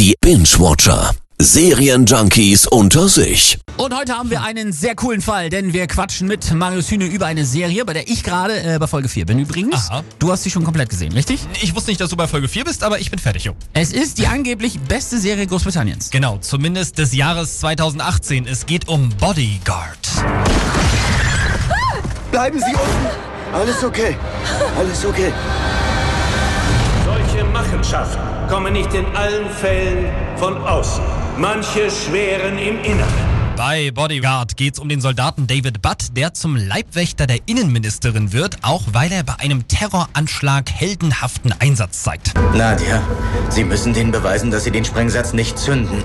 Die Binge-Watcher. Serienjunkies unter sich. Und heute haben wir einen sehr coolen Fall, denn wir quatschen mit Marius Hühne über eine Serie, bei der ich gerade äh, bei Folge 4 bin übrigens. Aha. Du hast sie schon komplett gesehen, richtig? Ich wusste nicht, dass du bei Folge 4 bist, aber ich bin fertig, jo. Es ist die angeblich beste Serie Großbritanniens. Genau, zumindest des Jahres 2018. Es geht um Bodyguard. Bleiben Sie unten. Alles okay. Alles okay. Machenschaften kommen nicht in allen Fällen von außen. Manche schweren im Inneren. Bei Bodyguard geht's um den Soldaten David Butt, der zum Leibwächter der Innenministerin wird, auch weil er bei einem Terroranschlag heldenhaften Einsatz zeigt. Nadja, Sie müssen denen beweisen, dass Sie den Sprengsatz nicht zünden.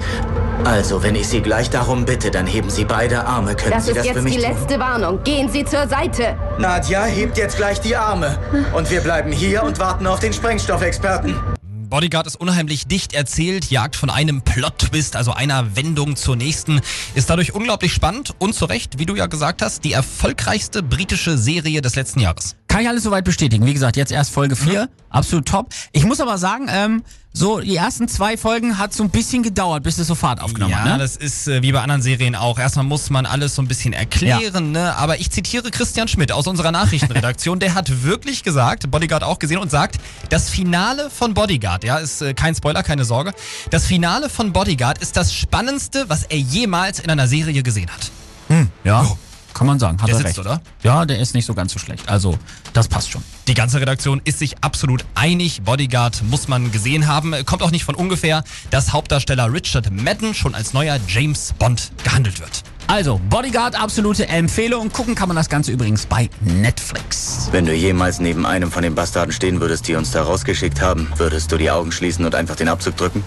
Also, wenn ich Sie gleich darum bitte, dann heben Sie beide Arme. Können Das Sie ist das für jetzt mich die tun? letzte Warnung. Gehen Sie zur Seite. Nadja, hebt jetzt gleich die Arme. Und wir bleiben hier und warten auf den Sprengstoffexperten. Bodyguard ist unheimlich dicht erzählt, jagt von einem Plot-Twist, also einer Wendung zur nächsten, ist dadurch unglaublich spannend und zu Recht, wie du ja gesagt hast, die erfolgreichste britische Serie des letzten Jahres. Kann ich alles soweit bestätigen. Wie gesagt, jetzt erst Folge 4. Absolut top. Ich muss aber sagen, ähm, so die ersten zwei Folgen hat so ein bisschen gedauert, bis es so Fahrt aufgenommen ja, hat. Ne? das ist äh, wie bei anderen Serien auch. Erstmal muss man alles so ein bisschen erklären, ne? aber ich zitiere Christian Schmidt aus unserer Nachrichtenredaktion, der hat wirklich gesagt, Bodyguard auch gesehen und sagt, das Finale von Bodyguard, ja, ist äh, kein Spoiler, keine Sorge, das Finale von Bodyguard ist das Spannendste, was er jemals in einer Serie gesehen hat. ja, kann man sagen. Hat Der er sitzt, recht. oder? Ja, der ist nicht so ganz so schlecht. Also, das passt schon. Die ganze Redaktion ist sich absolut einig. Bodyguard muss man gesehen haben. Kommt auch nicht von ungefähr, dass Hauptdarsteller Richard Madden schon als neuer James Bond gehandelt wird. Also, Bodyguard, absolute Empfehlung. Gucken kann man das Ganze übrigens bei Netflix. Wenn du jemals neben einem von den Bastarden stehen würdest, die uns da rausgeschickt haben, würdest du die Augen schließen und einfach den Abzug drücken?